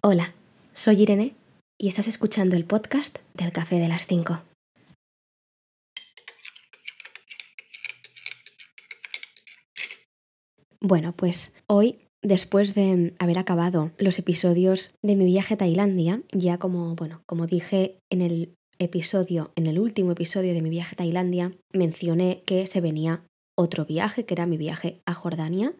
Hola, soy Irene y estás escuchando el podcast del Café de las 5. Bueno, pues hoy, después de haber acabado los episodios de mi viaje a Tailandia, ya como, bueno, como dije en el episodio, en el último episodio de mi viaje a Tailandia, mencioné que se venía otro viaje, que era mi viaje a Jordania,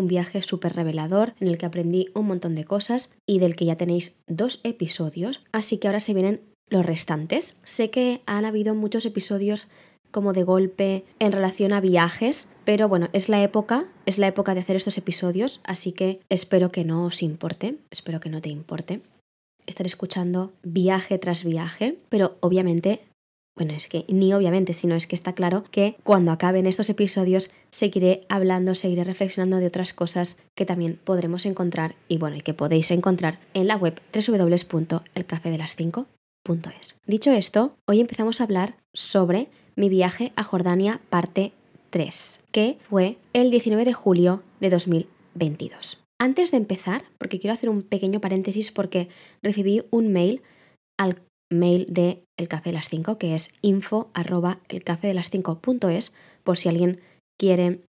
un viaje súper revelador en el que aprendí un montón de cosas y del que ya tenéis dos episodios, así que ahora se vienen los restantes. Sé que han habido muchos episodios como de golpe en relación a viajes, pero bueno, es la época, es la época de hacer estos episodios, así que espero que no os importe, espero que no te importe estar escuchando viaje tras viaje, pero obviamente bueno, es que ni obviamente, sino es que está claro que cuando acaben estos episodios seguiré hablando, seguiré reflexionando de otras cosas que también podremos encontrar y bueno, y que podéis encontrar en la web www.elcafedelas5.es. Dicho esto, hoy empezamos a hablar sobre mi viaje a Jordania parte 3, que fue el 19 de julio de 2022. Antes de empezar, porque quiero hacer un pequeño paréntesis porque recibí un mail al mail de El Café de las 5, que es info arroba las 5.es, por si alguien quiere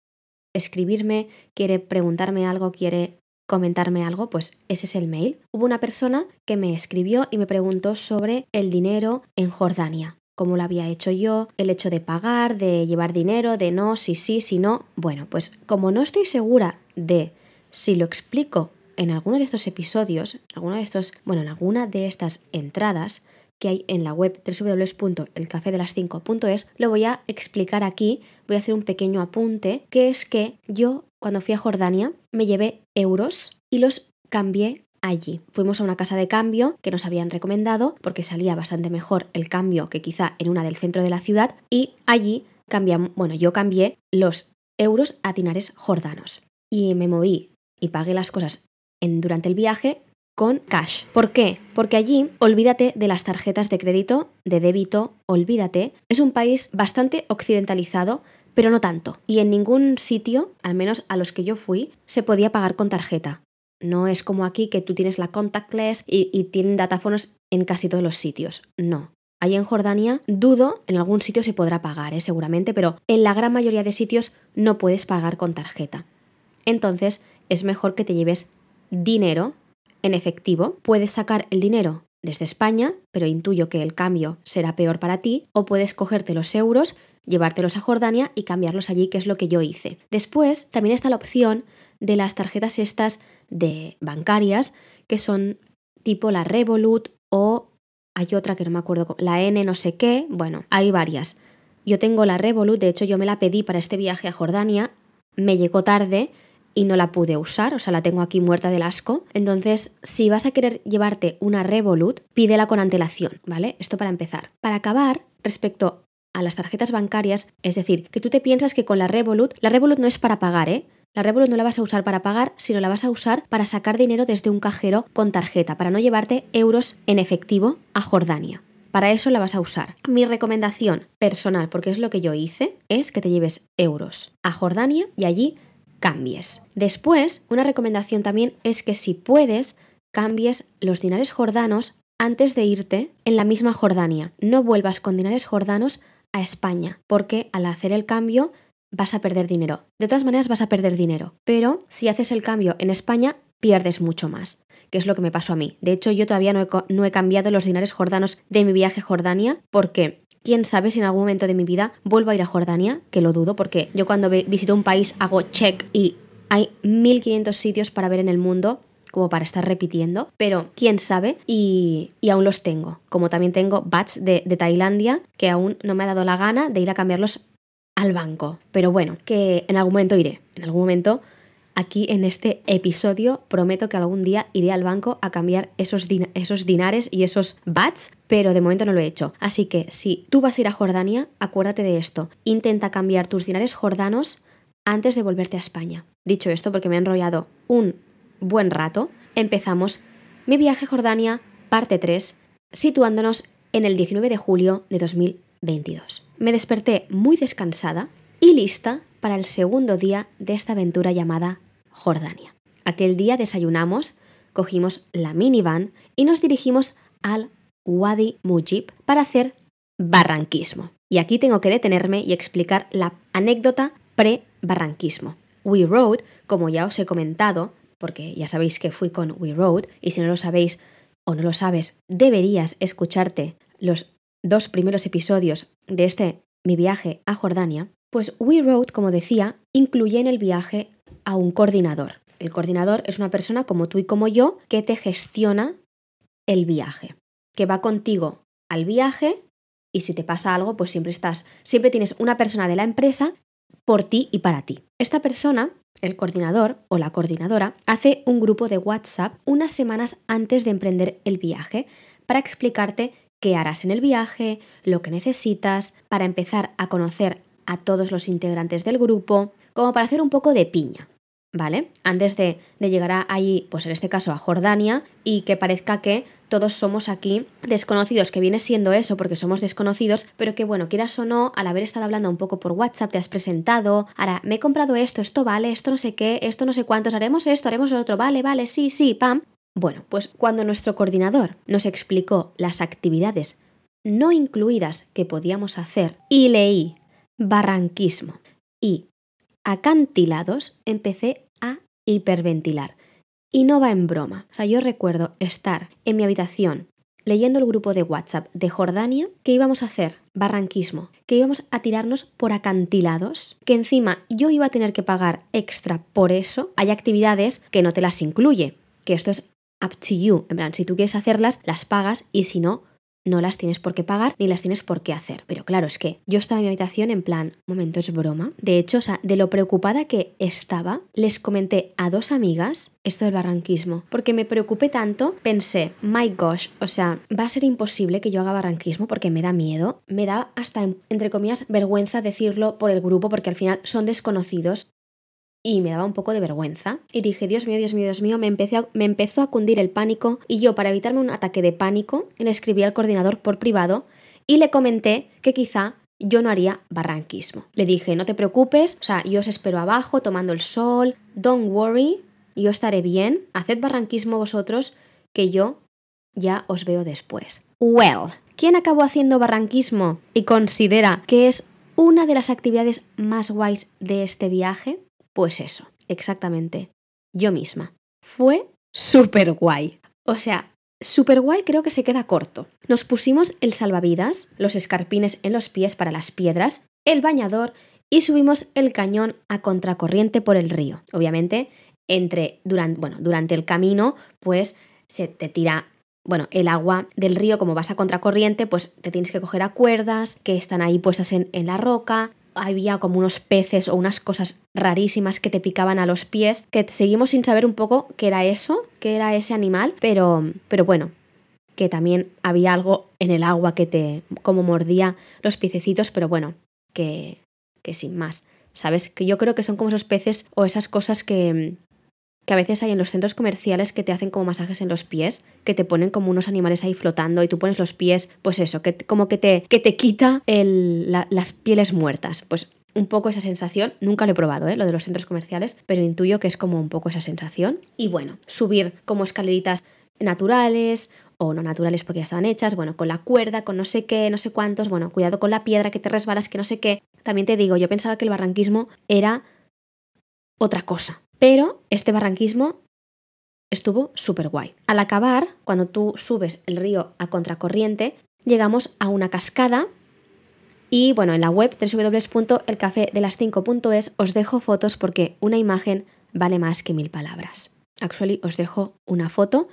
escribirme, quiere preguntarme algo, quiere comentarme algo, pues ese es el mail. Hubo una persona que me escribió y me preguntó sobre el dinero en Jordania, cómo lo había hecho yo, el hecho de pagar, de llevar dinero, de no, si sí, si no. Bueno, pues como no estoy segura de si lo explico en alguno de estos episodios, alguno de estos, bueno, en alguna de estas entradas, que hay en la web www.elcafedelas5.es, lo voy a explicar aquí, voy a hacer un pequeño apunte, que es que yo cuando fui a Jordania me llevé euros y los cambié allí. Fuimos a una casa de cambio que nos habían recomendado porque salía bastante mejor el cambio que quizá en una del centro de la ciudad y allí cambiamos, bueno, yo cambié los euros a dinares jordanos y me moví y pagué las cosas en, durante el viaje con cash. ¿Por qué? Porque allí olvídate de las tarjetas de crédito, de débito, olvídate. Es un país bastante occidentalizado, pero no tanto. Y en ningún sitio, al menos a los que yo fui, se podía pagar con tarjeta. No es como aquí que tú tienes la contactless y, y tienen datáfonos en casi todos los sitios. No. Ahí en Jordania, dudo, en algún sitio se podrá pagar, ¿eh? seguramente, pero en la gran mayoría de sitios no puedes pagar con tarjeta. Entonces, es mejor que te lleves dinero en efectivo, puedes sacar el dinero desde España, pero intuyo que el cambio será peor para ti, o puedes cogerte los euros, llevártelos a Jordania y cambiarlos allí, que es lo que yo hice. Después también está la opción de las tarjetas estas de bancarias, que son tipo la Revolut o hay otra que no me acuerdo, la N no sé qué, bueno, hay varias. Yo tengo la Revolut, de hecho yo me la pedí para este viaje a Jordania, me llegó tarde, y no la pude usar, o sea, la tengo aquí muerta del asco. Entonces, si vas a querer llevarte una Revolut, pídela con antelación, ¿vale? Esto para empezar. Para acabar, respecto a las tarjetas bancarias, es decir, que tú te piensas que con la Revolut, la Revolut no es para pagar, ¿eh? La Revolut no la vas a usar para pagar, sino la vas a usar para sacar dinero desde un cajero con tarjeta, para no llevarte euros en efectivo a Jordania. Para eso la vas a usar. Mi recomendación personal, porque es lo que yo hice, es que te lleves euros a Jordania y allí cambies. Después, una recomendación también es que si puedes, cambies los dinares jordanos antes de irte en la misma Jordania. No vuelvas con dinares jordanos a España, porque al hacer el cambio vas a perder dinero. De todas maneras vas a perder dinero, pero si haces el cambio en España pierdes mucho más, que es lo que me pasó a mí. De hecho, yo todavía no he, no he cambiado los dinares jordanos de mi viaje a Jordania porque Quién sabe si en algún momento de mi vida vuelvo a ir a Jordania, que lo dudo, porque yo cuando visito un país hago check y hay 1500 sitios para ver en el mundo como para estar repitiendo, pero quién sabe y, aún los tengo. Como también tengo bats de, de Tailandia que aún no me ha dado la gana de ir a cambiarlos al banco. Pero bueno, que en algún momento iré, en algún momento aquí en este episodio prometo que algún día iré al banco a cambiar esos, esos dinares y esos bats, pero de momento no lo he hecho. Así que si tú vas a ir a Jordania, acuérdate de esto. Intenta cambiar tus dinares jordanos antes de volverte a España. Dicho esto, porque me he enrollado un buen rato, empezamos mi viaje a Jordania, parte 3, situándonos en el 19 de julio de 2022. Me desperté muy descansada lista para el segundo día de esta aventura llamada Jordania. Aquel día desayunamos cogimos la minivan y nos dirigimos al Wadi Mujib para hacer barranquismo. Y aquí tengo que detenerme y explicar la anécdota pre-barranquismo. We Road, como ya os he comentado, porque ya sabéis que fui con We Road, y si no lo sabéis o no lo sabes, deberías escucharte los dos primeros episodios de este mi viaje a Jordania, pues We Road, como decía, incluye en el viaje a un coordinador. El coordinador es una persona como tú y como yo que te gestiona el viaje, que va contigo al viaje y si te pasa algo, pues siempre estás, siempre tienes una persona de la empresa por ti y para ti. Esta persona, el coordinador o la coordinadora, hace un grupo de WhatsApp unas semanas antes de emprender el viaje para explicarte qué harás en el viaje, lo que necesitas, para empezar a conocer a todos los integrantes del grupo, como para hacer un poco de piña. ¿Vale? Antes de, llegar allí, pues en este caso a Jordania, y que parezca que todos somos aquí desconocidos, que viene siendo eso porque somos desconocidos, pero que bueno, quieras o no, al haber estado hablando un poco por WhatsApp, te has presentado, ahora me he comprado esto, esto vale, esto no sé qué, esto no sé cuántos, haremos esto, haremos lo otro, vale, vale, sí, sí, pam. Bueno, pues cuando nuestro coordinador nos explicó las actividades no incluidas que podíamos hacer y leí barranquismo y acantilados, empecé a hiperventilar. Y no va en broma. O sea, yo recuerdo estar en mi habitación leyendo el grupo de WhatsApp de Jordania que íbamos a hacer barranquismo, que íbamos a tirarnos por acantilados, que encima yo iba a tener que pagar extra por eso. Hay actividades que no te las incluye, que esto es up to you. En plan, si tú quieres hacerlas, las pagas y si no, no las tienes por qué pagar ni las tienes por qué hacer. Pero claro, es que yo estaba en mi habitación en plan, momento, es broma. De hecho, o sea, de lo preocupada que estaba, les comenté a dos amigas esto del barranquismo, porque me preocupé tanto, pensé, my gosh, o sea, va a ser imposible que yo haga barranquismo porque me da miedo, me da hasta, entre comillas, vergüenza decirlo por el grupo porque al final son desconocidos y me daba un poco de vergüenza. Y dije, Dios mío, Dios mío, Dios mío, me, me empezó a cundir el pánico y yo, para evitarme un ataque de pánico, le escribí al coordinador por privado y le comenté que quizá yo no haría barranquismo. Le dije, no te preocupes, o sea, yo os espero abajo tomando el sol, don't worry, yo estaré bien, haced barranquismo vosotros, que yo ya os veo después. Well, ¿quién acabó haciendo barranquismo y considera que es una de las actividades más guays de este viaje? Pues eso, exactamente. Yo misma. Fue súper guay. O sea, súper guay creo que se queda corto. Nos pusimos el salvavidas, los escarpines en los pies para las piedras, el bañador y subimos el cañón a contracorriente por el río. Obviamente, entre, durante, bueno, durante el camino, pues se te tira bueno, el agua del río, como vas a contracorriente, pues te tienes que coger a cuerdas que están ahí puestas en, en la roca, había como unos peces o unas cosas rarísimas que te picaban a los pies, que seguimos sin saber un poco qué era eso, qué era ese animal, pero, pero bueno, que también había algo en el agua que te como mordía los piececitos, pero bueno, que, que sin más. ¿Sabes? Que yo creo que son como esos peces o esas cosas que, que a veces hay en los centros comerciales que te hacen como masajes en los pies, que te ponen como unos animales ahí flotando y tú pones los pies, pues eso, que como que te, que te quita las pieles muertas. Pues un poco esa sensación, nunca lo he probado, ¿eh? lo de los centros comerciales, pero intuyo que es como un poco esa sensación. Y bueno, subir como escaleritas naturales o no naturales porque ya estaban hechas, bueno, con la cuerda, con no sé qué, no sé cuántos, bueno, cuidado con la piedra que te resbalas, que no sé qué. También te digo, yo pensaba que el barranquismo era otra cosa, pero este barranquismo estuvo súper guay. Al acabar, cuando tú subes el río a contracorriente, llegamos a una cascada y bueno, en la web www.elcafedelas5.es os dejo fotos porque una imagen vale más que mil palabras. Actually, os dejo una foto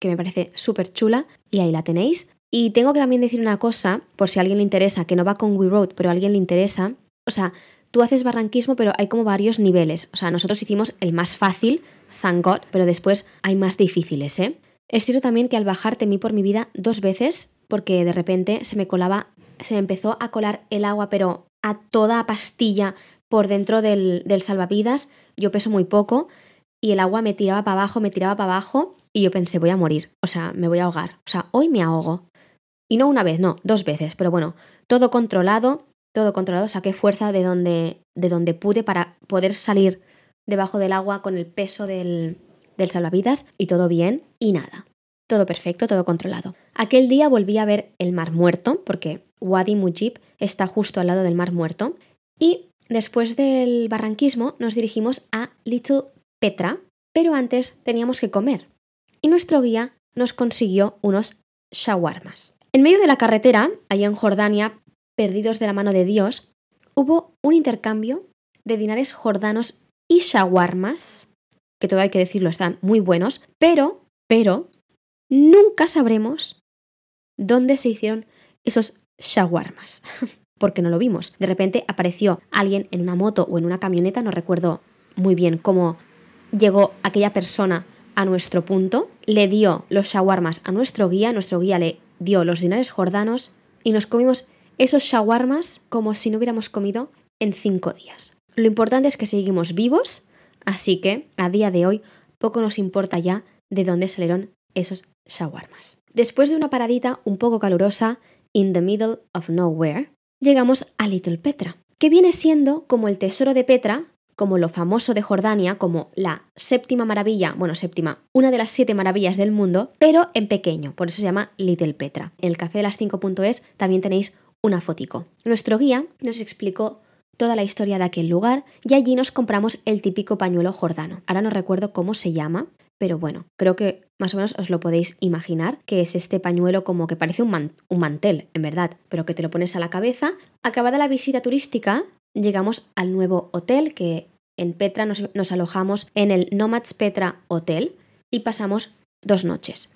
que me parece súper chula y ahí la tenéis. Y tengo que también decir una cosa, por si a alguien le interesa, que no va con We Road, pero a alguien le interesa. O sea, tú haces barranquismo, pero hay como varios niveles. O sea, nosotros hicimos el más fácil, thank God, pero después hay más difíciles, ¿eh? Es cierto también que al bajar temí por mi vida dos veces porque de repente se me colaba, se me empezó a colar el agua, pero a toda pastilla por dentro del, del salvavidas. Yo peso muy poco y el agua me tiraba para abajo, me tiraba para abajo y yo pensé, voy a morir, o sea, me voy a ahogar. O sea, hoy me ahogo. Y no una vez, no, dos veces, pero bueno, todo controlado, todo controlado, saqué fuerza de donde, de donde pude para poder salir debajo del agua con el peso del, del salvavidas y todo bien y nada. Todo perfecto, todo controlado. Aquel día volví a ver el Mar Muerto, porque Wadi Mujib está justo al lado del Mar Muerto, y después del barranquismo nos dirigimos a Little Petra, pero antes teníamos que comer. Y nuestro guía nos consiguió unos shawarmas. En medio de la carretera, allá en Jordania, perdidos de la mano de Dios, hubo un intercambio de dinares jordanos y shawarmas, que todo hay que decirlo, están muy buenos, pero, pero, nunca sabremos dónde se hicieron esos shawarmas, porque no lo vimos. De repente apareció alguien en una moto o en una camioneta, no recuerdo muy bien cómo llegó aquella persona a nuestro punto, le dio los shawarmas a nuestro guía, nuestro guía le dio los dinares jordanos y nos comimos esos shawarmas como si no hubiéramos comido en cinco días. Lo importante es que seguimos vivos, así que a día de hoy poco nos importa ya de dónde salieron esos shawarmas. Después de una paradita un poco calurosa, in the middle of nowhere, llegamos a Little Petra, que viene siendo como el tesoro de Petra, como lo famoso de Jordania, como la séptima maravilla, bueno, séptima, una de las siete maravillas del mundo, pero en pequeño, por eso se llama Little Petra. En el café de las 5.es también tenéis una fotico. Nuestro guía nos explicó toda la historia de aquel lugar y allí nos compramos el típico pañuelo jordano. Ahora no recuerdo cómo se llama, pero bueno, creo que más o menos os lo podéis imaginar, que es este pañuelo como que parece un, mantel, en verdad, pero que te lo pones a la cabeza. Acabada la visita turística, llegamos al nuevo hotel que en Petra nos, nos alojamos en el Nomads Petra Hotel y pasamos dos noches.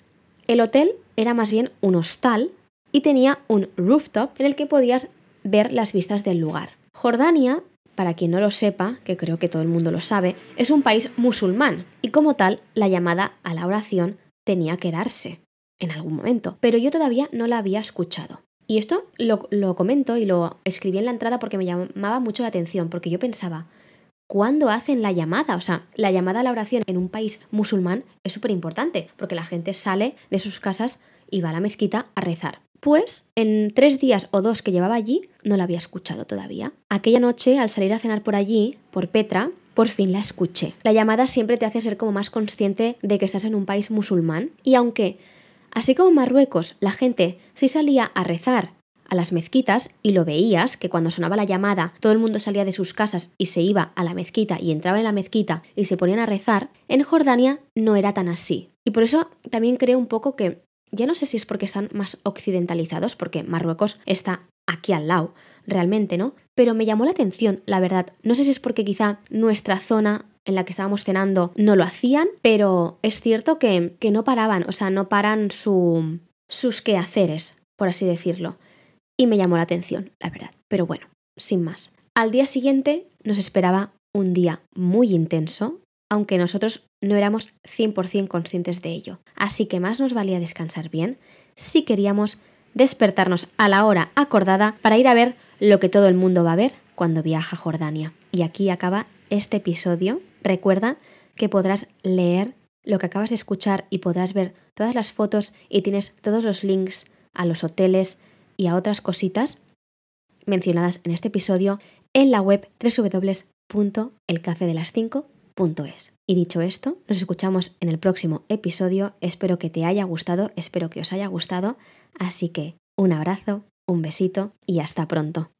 El hotel era más bien un hostal y tenía un rooftop en el que podías ver las vistas del lugar. Jordania para quien no lo sepa, que creo que todo el mundo lo sabe, es un país musulmán y como tal la llamada a la oración tenía que darse en algún momento, pero yo todavía no la había escuchado. Y esto lo, lo comento y lo escribí en la entrada porque me llamaba mucho la atención, porque yo pensaba, ¿cuándo hacen la llamada? O sea, la llamada a la oración en un país musulmán es súper importante, porque la gente sale de sus casas y va a la mezquita a rezar. Pues en tres días o dos que llevaba allí, no la había escuchado todavía. Aquella noche, al salir a cenar por allí, por Petra, por fin la escuché. La llamada siempre te hace ser como más consciente de que estás en un país musulmán y aunque, así como en Marruecos, la gente sí salía a rezar a las mezquitas y lo veías, que cuando sonaba la llamada todo el mundo salía de sus casas y se iba a la mezquita y entraba en la mezquita y se ponían a rezar, en Jordania no era tan así. Y por eso también creo un poco que ya no sé si es porque están más occidentalizados, porque Marruecos está aquí al lado, realmente, ¿no? Pero me llamó la atención, la verdad. No sé si es porque quizá nuestra zona en la que estábamos cenando no lo hacían, pero es cierto que, que no paraban, o sea, no paran su, sus quehaceres, por así decirlo. Y me llamó la atención, la verdad. Pero bueno, sin más. Al día siguiente nos esperaba un día muy intenso, aunque nosotros no éramos 100% conscientes de ello. Así que más nos valía descansar bien si queríamos despertarnos a la hora acordada para ir a ver lo que todo el mundo va a ver cuando viaja a Jordania. Y aquí acaba este episodio. Recuerda que podrás leer lo que acabas de escuchar y podrás ver todas las fotos y tienes todos los links a los hoteles y a otras cositas mencionadas en este episodio en la web www.elcafedelas5 Y dicho esto, nos escuchamos en el próximo episodio. Espero que te haya gustado, espero que os haya gustado. Así que un abrazo, un besito y hasta pronto.